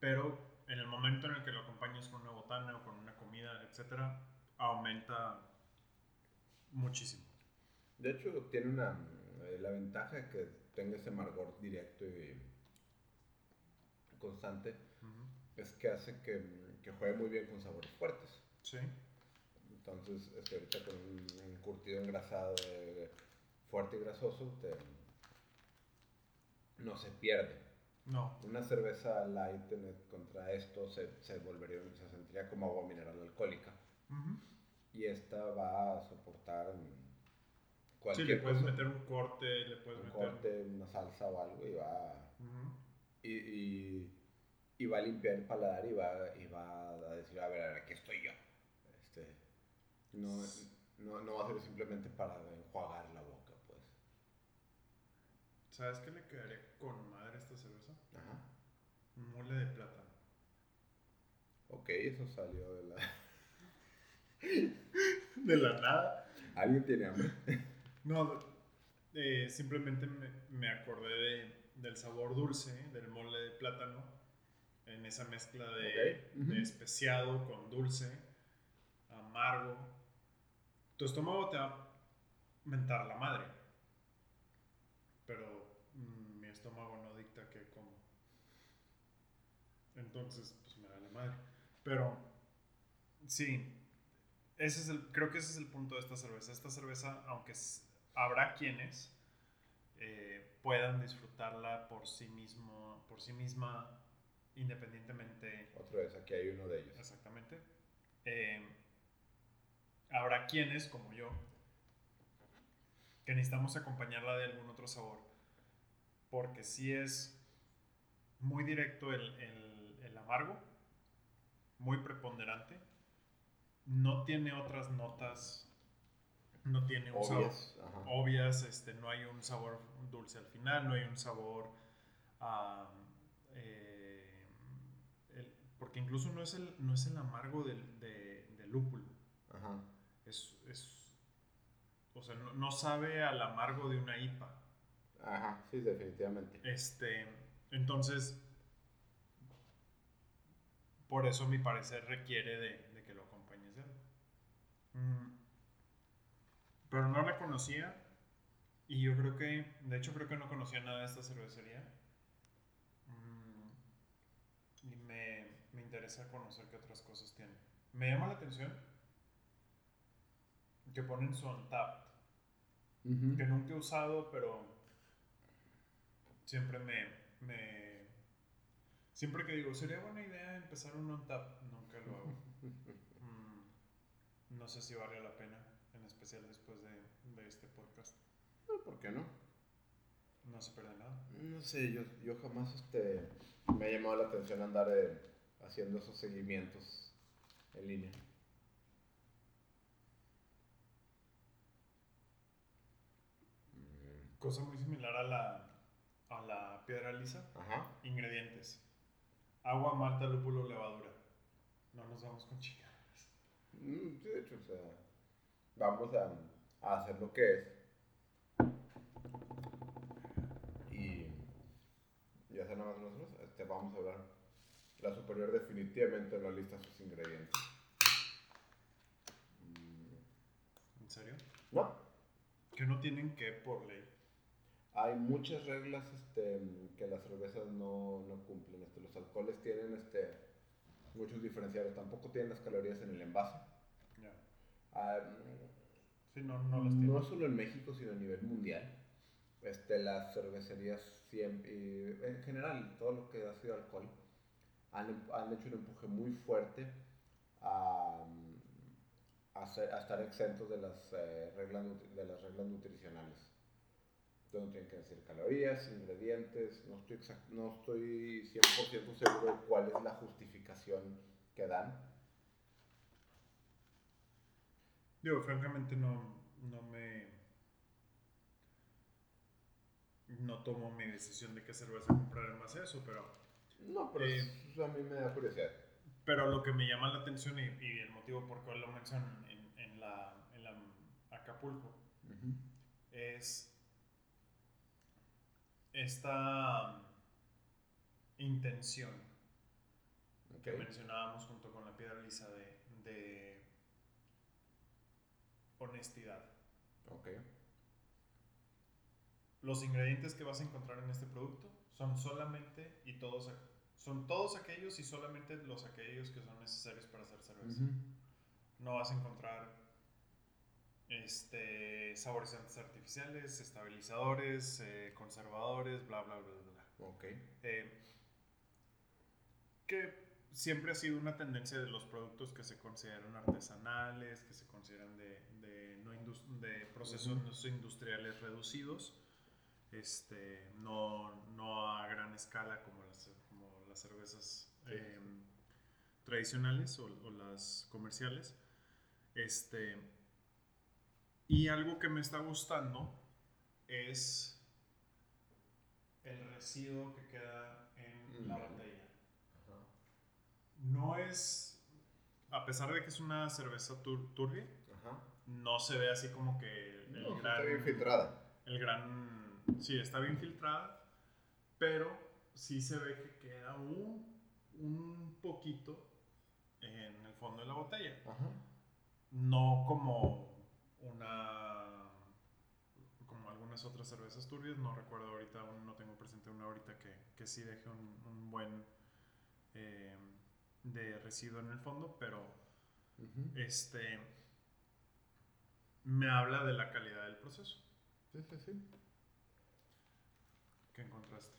pero en el momento en el que lo acompañas con una botana o con una comida, etcétera, aumenta muchísimo. De hecho, tiene una, eh, la ventaja de que tenga ese amargor directo y constante es que hace que, que, juegue muy bien con sabores fuertes. Sí. Entonces, este, ahorita con un, curtido engrasado fuerte y grasoso, te, no se pierde. No. Una cerveza light contra esto se, se volvería, se sentiría como agua mineral alcohólica. Y esta va a soportar cualquier Sí, le puedes meter un corte, le puedes un meter... corte, una salsa o algo y va... y, y, y, va a limpiar el paladar y va, y va a decir, a ver, a ver, aquí estoy yo. Este, no, no, no va a ser simplemente para enjuagar la boca, pues. ¿Sabes qué le quedaría con madre esta cerveza? Ajá. Mole de plátano. Ok, eso salió de la... [LAUGHS] de la nada. ¿Alguien tiene hambre? No, eh, simplemente me, me acordé de, del sabor dulce del mole de plátano en esa mezcla de, de especiado con dulce, amargo. Tu estómago te va a mentar la madre, pero mm, mi estómago no dicta que como. Entonces, pues me da la madre. Pero, sí, ese es el, creo que ese es el punto de esta cerveza. Esta cerveza, aunque habrá quienes eh, puedan disfrutarla por sí mismo, por sí misma, independientemente. Otra vez, aquí hay uno de ellos. Exactamente. Eh, habrá quienes, como yo, que necesitamos acompañarla de algún otro sabor, porque si es muy directo el, el, el amargo, muy preponderante no tiene otras notas, no tiene un obvias, sabor, obvias este, no hay un sabor dulce al final, no hay un sabor, eh, porque incluso no es el, no es el amargo del, de, del lúpulo. Ajá. Es, es, o sea, no, no, sabe al amargo de una IPA. Ajá, sí, definitivamente. Este, entonces, por eso mi parecer requiere de. Pero no la conocía. Y yo creo que, de hecho creo que no conocía nada de esta cervecería. Mm. Y me, me interesa conocer qué otras cosas tiene. Me llama la atención que ponen su Untapped. Que nunca he usado, pero siempre me, me... Siempre que digo, sería buena idea empezar un Untapped, nunca lo hago. No sé si vale la pena, en especial después de, de este podcast. No, ¿por qué no? No se pierde nada. No sé, yo, yo jamás este, me ha llamado la atención andar eh, haciendo esos seguimientos en línea. Cosa muy similar a la, a la piedra lisa. Ajá. Ingredientes. Agua, malta, lúpulo, levadura. No nos vamos con chicas. Mm, sí, de hecho, o sea, vamos a, a hacer lo que es. Y ya sea nada más nosotros, este, vamos a hablar. La superior definitivamente no lista sus ingredientes. Mm. ¿En serio? No. Que no tienen que por ley. Hay muchas reglas este, que las cervezas no, no cumplen. Este, los alcoholes tienen este, muchos diferenciales. Tampoco tienen las calorías en el envase. Ah, sí, no, no, no solo en México, sino a nivel mundial. Este, las cervecerías siempre, y en general, todo lo que ha sido alcohol, han, han hecho un empuje muy fuerte a, a, a estar exentos de las, eh, reglas, de las reglas nutricionales. No tienen que decir calorías, ingredientes, no estoy, no estoy 100% seguro de cuál es la justificación que dan Digo, francamente no, no me... No tomo mi decisión de qué cerveza comprar en base a eso, pero... No, pero Eh, eso a mí me da curiosidad. Pero lo que me llama la atención y, y el motivo por qué lo mencionan en, en la, en la Acapulco Ujú. es esta intención que mencionábamos junto con la piedra lisa de, de honestidad. Ok. Los ingredientes que vas a encontrar en este producto son solamente y todos son todos aquellos y solamente los aquellos que son necesarios para hacer cerveza. No vas a encontrar este, saborizantes artificiales, estabilizadores, eh, conservadores, bla, bla, bla, bla. Ok. Eh, que siempre ha sido una tendencia de los productos que se consideran artesanales, que se consideran de, de, no de procesos no industriales reducidos, este, no, no a gran escala como las, como las cervezas Sí. eh, tradicionales o, o las comerciales. Este, y algo que me está gustando es el residuo que queda en la botella. Ajá. No es, a pesar de que es una cerveza tur- turbia, Ajá. no se ve así como que el No, gran... está bien filtrada. El gran... Sí, está bien filtrada, pero sí se ve que queda un, un poquito en el fondo de la botella. Ajá. No como una... como algunas otras cervezas turbias, no recuerdo ahorita, aún no tengo presente una ahorita que, que sí deje un, un buen eh, de residuo en el fondo, pero este me habla de la calidad del proceso Sí, sí, sí. que encontraste.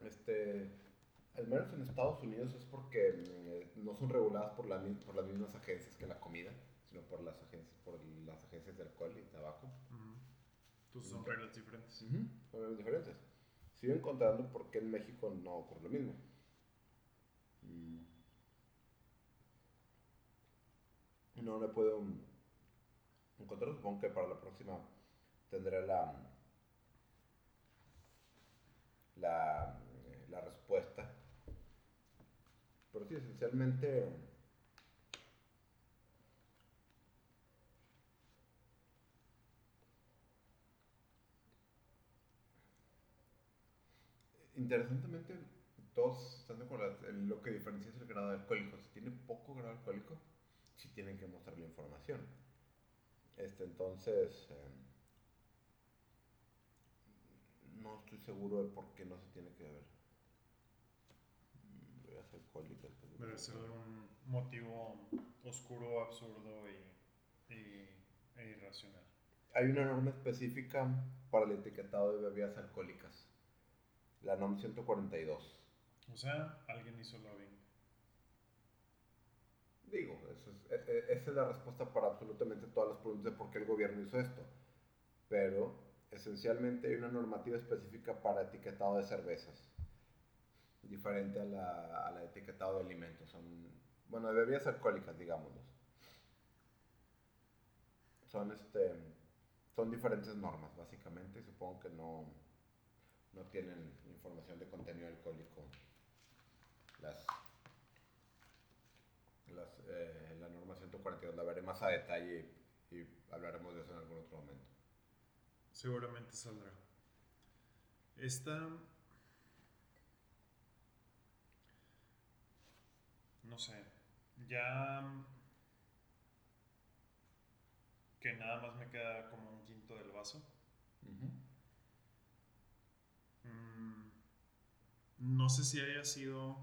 Este, al menos en Estados Unidos es porque mm, no son reguladas por, la, por las mismas agencias que la comida, sino por las agencias, por las agencias de alcohol y tabaco. Entonces son reglas diferentes. Son muy diferentes. Sigo encontrando por qué en México no ocurre lo mismo. Mm. No le puedo encontrar, supongo que para la próxima tendré la, la, la respuesta. Pero sí, esencialmente... Interesantemente, todos están de acuerdo. Lo que diferencia es el grado alcohólico. Si tiene poco grado alcohólico, sí tienen que mostrar la información. Este, entonces, eh, no estoy seguro de por qué no se tiene que ver. Mm, Bebidas alcohólicas. Debe ser un motivo oscuro, absurdo y, y- e irracional. Hay una norma específica para el etiquetado de bebidas alcohólicas. La NOM 142. O sea, alguien hizo lobbying. Digo, es- e- e- esa es la respuesta para absolutamente todas las preguntas de por qué el gobierno hizo esto. Pero esencialmente hay una normativa específica para etiquetado de cervezas. Diferente a la, a la etiquetado de alimentos. Son, bueno, de bebidas alcohólicas, digámoslo. Son, este, son diferentes normas, básicamente. y Supongo que no, no tienen información de contenido alcohólico. Las, las, eh, la norma 142 la veré más a detalle y, y hablaremos de eso en algún otro momento. Seguramente saldrá. Esta. No sé. Ya. Que nada más me queda como un quinto del vaso. Mm, no sé si haya sido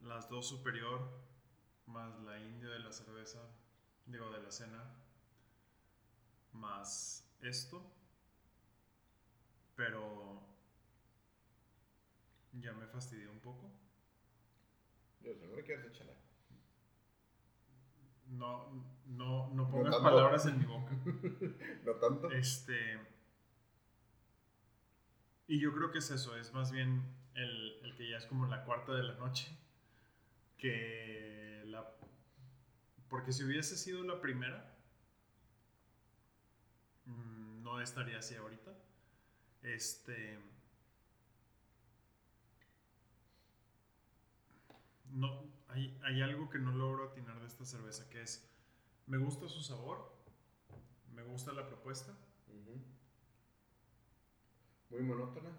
las dos superior más la india de la cerveza, digo de la cena, más esto, pero ya me fastidió un poco. Yo, no le quieres, échala. No, no, no pongas palabras en mi boca. [LAUGHS] No tanto. Este. Y yo creo que es eso, es más bien el, el que ya es como la cuarta de la noche. Que la Porque si hubiese sido la primera, mm, no estaría así ahorita. Este. No, hay, hay algo que no logro atinar de esta cerveza, que es, me gusta su sabor, me gusta la propuesta, Ujú. Muy monótona.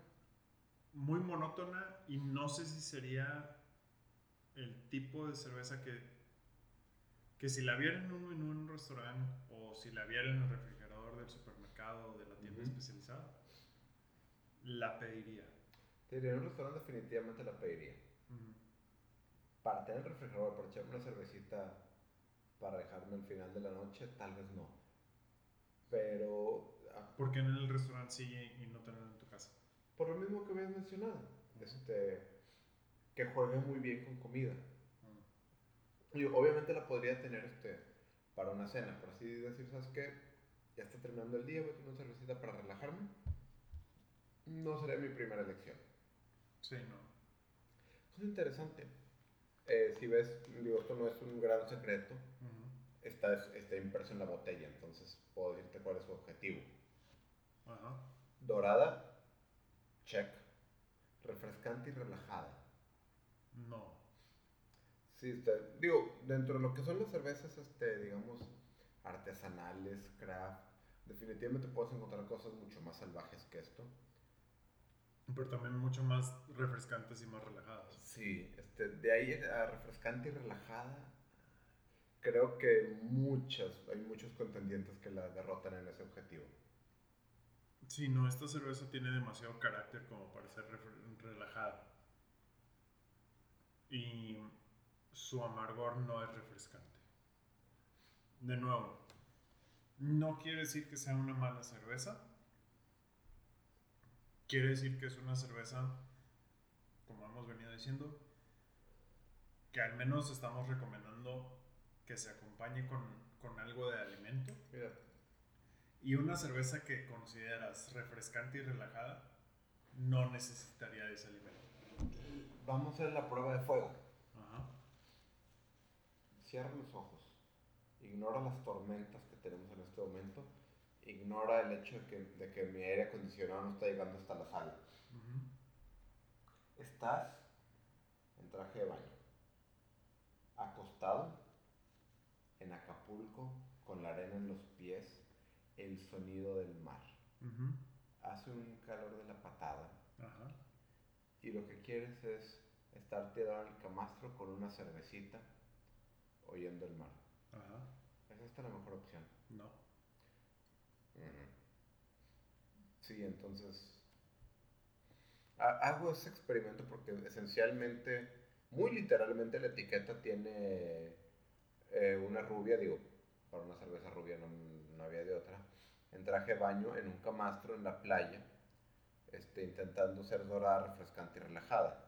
muy monótona y no sé si sería el tipo de cerveza que, que si la viera en un en un restaurante o si la viera en el refrigerador del supermercado o de la tienda Ujú. especializada, la pediría. Te diría, en un restaurante definitivamente la pediría. Ujú. Para tener el refrigerador, para echarme una cervecita para dejarme al final de la noche, tal vez no. Pero ah, ¿Por qué en el restaurante sí y no tenerlo en tu casa? por lo mismo que habías mencionado, este, que juegue muy bien con comida. Ujú. Y obviamente la podría tener este, para una cena, por así decir, ¿sabes qué? Ya está terminando el día, voy a tener una cervecita para relajarme. No sería mi primera elección. Sí, no. Es interesante. Eh, si ves, digo, esto no es un gran secreto, está, está impreso en la botella, entonces puedo decirte cuál es su objetivo. Ajá. Dorada, check. Refrescante y relajada. No. Sí, este, digo, dentro de lo que son las cervezas, este, digamos, artesanales, craft, definitivamente puedes encontrar cosas mucho más salvajes que esto. Pero también mucho más refrescantes y más relajadas. Sí, este, de ahí a refrescante y relajada, creo que muchas, hay muchos contendientes que la derrotan en ese objetivo. Sí, no, esta cerveza tiene demasiado carácter como para ser relajada. Y su amargor no es refrescante. De nuevo, no quiere decir que sea una mala cerveza. Quiere decir que es una cerveza, como hemos venido diciendo, que al menos estamos recomendando que se acompañe con, con algo de alimento. Y una cerveza que consideras refrescante y relajada no necesitaría de ese alimento. vamos a hacer la prueba de fuego. Ajá. Cierra los ojos. Ignora las tormentas que tenemos en este momento. Ignora el hecho de que, de que mi aire acondicionado no está llegando hasta la sala. Estás en traje de baño, acostado en Acapulco con la arena en los pies, el sonido del mar. Hace un calor de la patada Ajá. y lo que quieres es estar tirado en el camastro con una cervecita oyendo el mar. Ajá. ¿Es esta la mejor opción? No. Sí, entonces ha- hago ese experimento porque esencialmente, muy literalmente la etiqueta tiene eh, una rubia, digo, para una cerveza rubia no, no había de otra, en traje de baño en un camastro en la playa, este, intentando ser dorada, refrescante y relajada.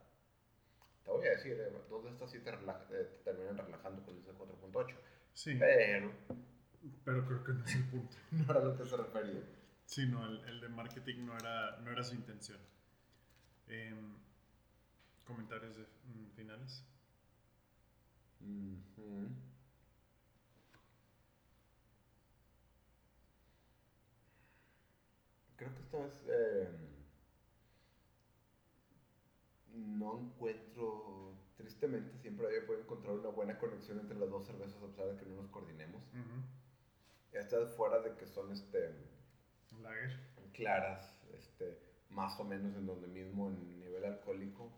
Te voy a decir, eh, dos de estas sí te, relaja- eh, te terminan relajando con el 4.8, Sí, pero pero creo que no es el punto. [LAUGHS] no era lo que se refería. Sí, no, el, el de marketing no era, no era su intención. Em, ¿Comentarios de, mm, finales? Ujú. Creo que esta vez eh, no encuentro, tristemente siempre había podido encontrar una buena conexión entre las dos cervezas a pesar de que no nos coordinemos. Estas fuera de que son este, Lager. claras, este, más o menos en donde mismo en nivel alcohólico,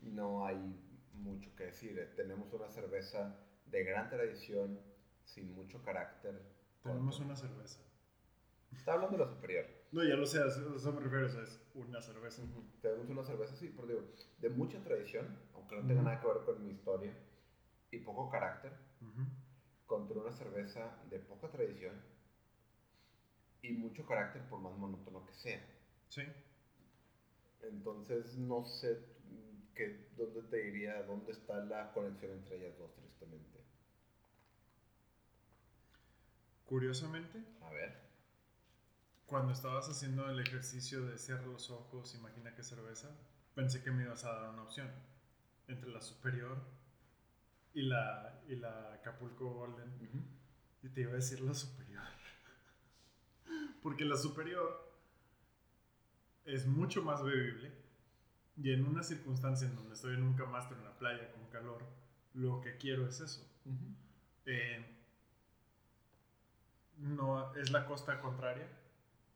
no hay mucho que decir. Eh, Tenemos una cerveza de gran tradición, sin mucho carácter. Tenemos una cerveza. Está hablando de la superior. No, ya lo sé, a eso me refiero, o sea, es una cerveza. Tenemos una cerveza, sí, pero digo, de mucha tradición, aunque no tenga nada que ver con mi historia, y poco carácter, contra una cerveza de poca tradición y mucho carácter por más monótono que sea. Sí. Entonces no sé que, dónde te diría, dónde está la conexión entre ellas dos, tristemente. Curiosamente, A ver. Cuando estabas haciendo el ejercicio de cierra los ojos, imagina qué cerveza, pensé que me ibas a dar una opción entre la superior y la, y la Acapulco Golden. Y te iba a decir la superior. [LAUGHS] Porque la superior es mucho más bebible. Y en una circunstancia en donde estoy en un camastro en la playa con calor, lo que quiero es eso. Eh, no es la costa contraria,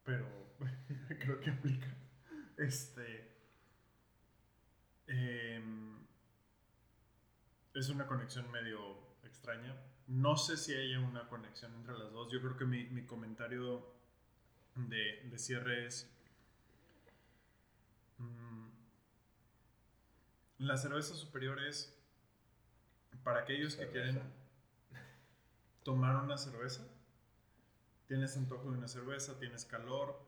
pero [LAUGHS] creo que aplica. Este. em, es una conexión medio extraña. No sé si hay una conexión entre las dos. Yo creo que mi, mi comentario de, de cierre es. mm, la cerveza superior es para aquellos que quieren tomar una cerveza. Tienes antojo de una cerveza, tienes calor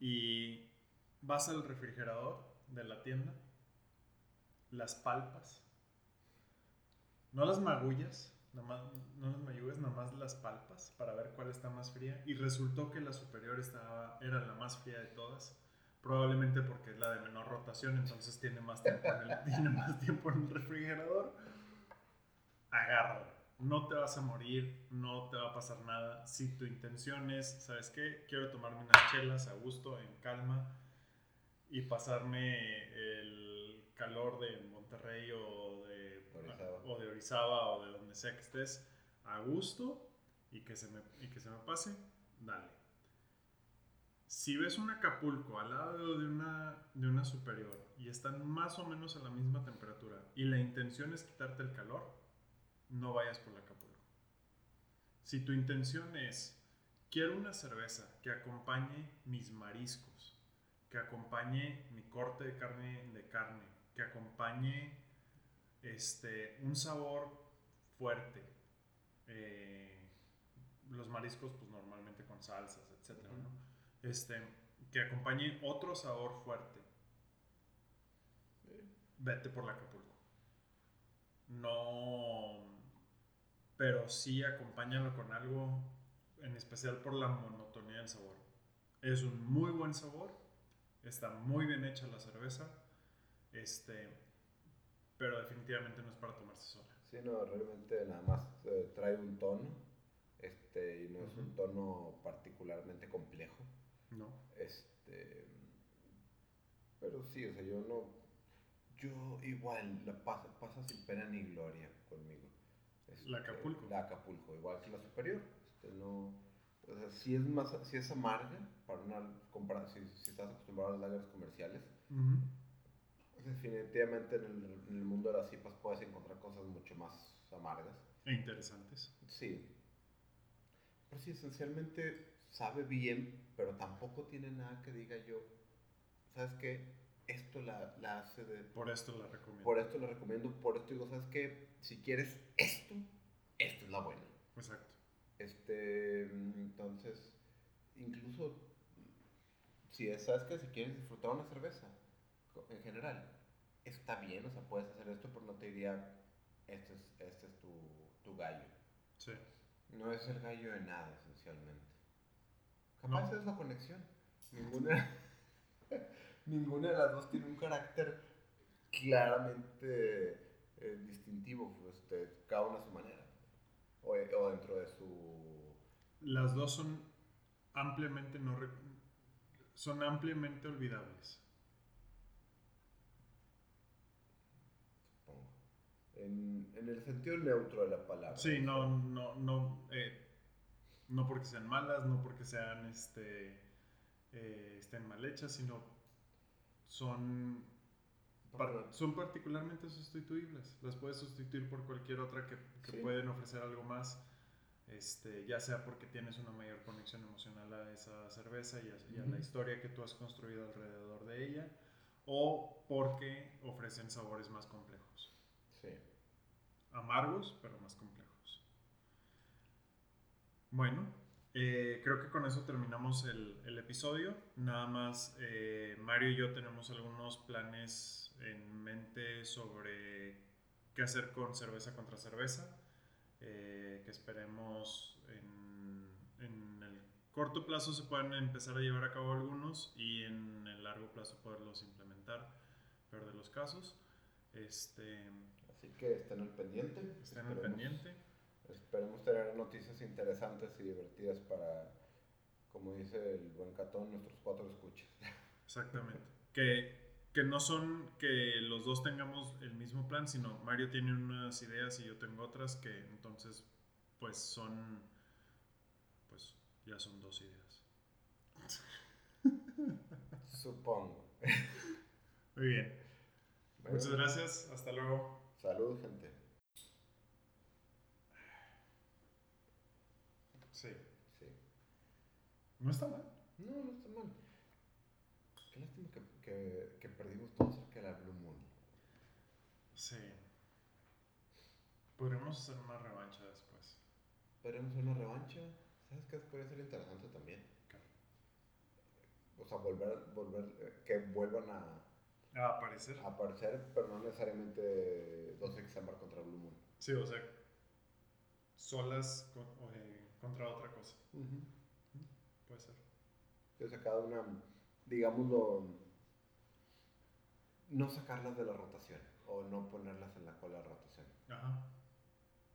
y vas al refrigerador de la tienda, las palpas, no las magullas, no las mayugas, nada más las palpas para ver cuál está más fría y resultó que la superior estaba, era la más fría de todas. Probablemente porque es la de menor rotación, entonces tiene más tiempo en el, [LAUGHS] más tiempo en el refrigerador. Agárralo. No te vas a morir, no te va a pasar nada. Si tu intención es, ¿sabes qué? Quiero tomarme unas chelas a gusto, en calma, y pasarme el calor de Monterrey o de Orizaba. o de Orizaba o de donde sea que estés a gusto y que se me, y que se me pase, dale. Si ves un Acapulco al lado de una, de una superior y están más o menos a la misma temperatura y la intención es quitarte el calor, no vayas por la Acapulco. Si tu intención es, quiero una cerveza que acompañe mis mariscos, que acompañe mi corte de carne de carne, que acompañe este, un sabor fuerte. eh, los mariscos, pues normalmente con salsas, etcétera, ¿no? Este, que acompañe otro sabor fuerte. Vete por la Acapulco. No, pero sí acompáñalo con algo, en especial por la monotonía del sabor. Es un muy buen sabor, está muy bien hecha la cerveza, este, pero definitivamente no es para tomarse sola. Sí, no, realmente nada más eh, trae un tono, este, y no es un tono particularmente complejo. No. Este, pero sí, o sea, yo no, yo igual la pasa, pasa sin pena ni gloria. Este, La Acapulco. La Acapulco, igual que la superior. Este, no, o sea, si es más, si es amarga para una compara- si, si estás acostumbrado a las lagers comerciales, Ujú. definitivamente en el, en el mundo de las IPAs puedes encontrar cosas mucho más amargas. E interesantes. Sí. Pero sí, esencialmente sabe bien, pero tampoco tiene nada que diga yo. ¿Sabes qué? Esto la, la hace de... Por esto la recomiendo. Por esto la recomiendo, por esto digo, ¿sabes qué? Si quieres esto, esta es la buena. Exacto. Este, entonces, incluso, si es, ¿sabes qué? Si quieres disfrutar una cerveza, en general, está bien, o sea, puedes hacer esto, pero no te diría, este es, este es tu, tu gallo. Sí. No es el gallo de nada, esencialmente. Capaz No. es la conexión. Ninguna, [LAUGHS] ninguna de las dos tiene un carácter claramente eh, distintivo, este, cada una a su manera. O, o dentro de su... Las dos son ampliamente no re- son ampliamente olvidables. supongo. En, en el sentido neutro de la palabra. Sí, no, no, no, eh, no porque sean malas, no porque sean, este, eh, estén mal hechas, sino son, par- son particularmente sustituibles. Las puedes sustituir por cualquier otra que, que Sí. pueden ofrecer algo más, este, ya sea porque tienes una mayor conexión emocional a esa cerveza y a, y a la Ujú. historia que tú has construido alrededor de ella, o porque ofrecen sabores más complejos Sí. amargos, pero más complejos. Bueno, eh, creo que con eso terminamos el, el episodio. Nada más, eh, Mario y yo tenemos algunos planes en mente sobre qué hacer con cerveza contra cerveza, eh, que esperemos en, en el corto plazo se puedan empezar a llevar a cabo algunos y en el largo plazo poderlos implementar, peor de los casos. Este, Así que estén al pendiente. Estén al pendiente. Esperemos tener noticias interesantes y divertidas para, como dice el buen Catón, nuestros cuatro escuchas. Exactamente. Que, que no son que los dos tengamos el mismo plan, sino Mario tiene unas ideas y yo tengo otras que entonces pues son pues ya son dos ideas. [LAUGHS] Supongo. Muy bien. Bueno, Muchas gracias. Hasta luego. Salud, gente. Sí. Sí. No está mal. No, no está mal. Qué lástima que, que, que perdimos todo cerca de la Blue Moon. Sí. Podríamos hacer una revancha después. Podríamos hacer una revancha. ¿Sabes qué podría ser interesante también? ¿Qué? O sea, volver, volver, eh, que vuelvan a, A aparecer. a aparecer, pero no necesariamente dos Xambar contra Blue Moon. Sí, o sea, solas con- o, eh, contra otra cosa. Puede ser. O sea, cada una, digámoslo, no sacarlas de la rotación o no ponerlas en la cola de rotación. Ajá.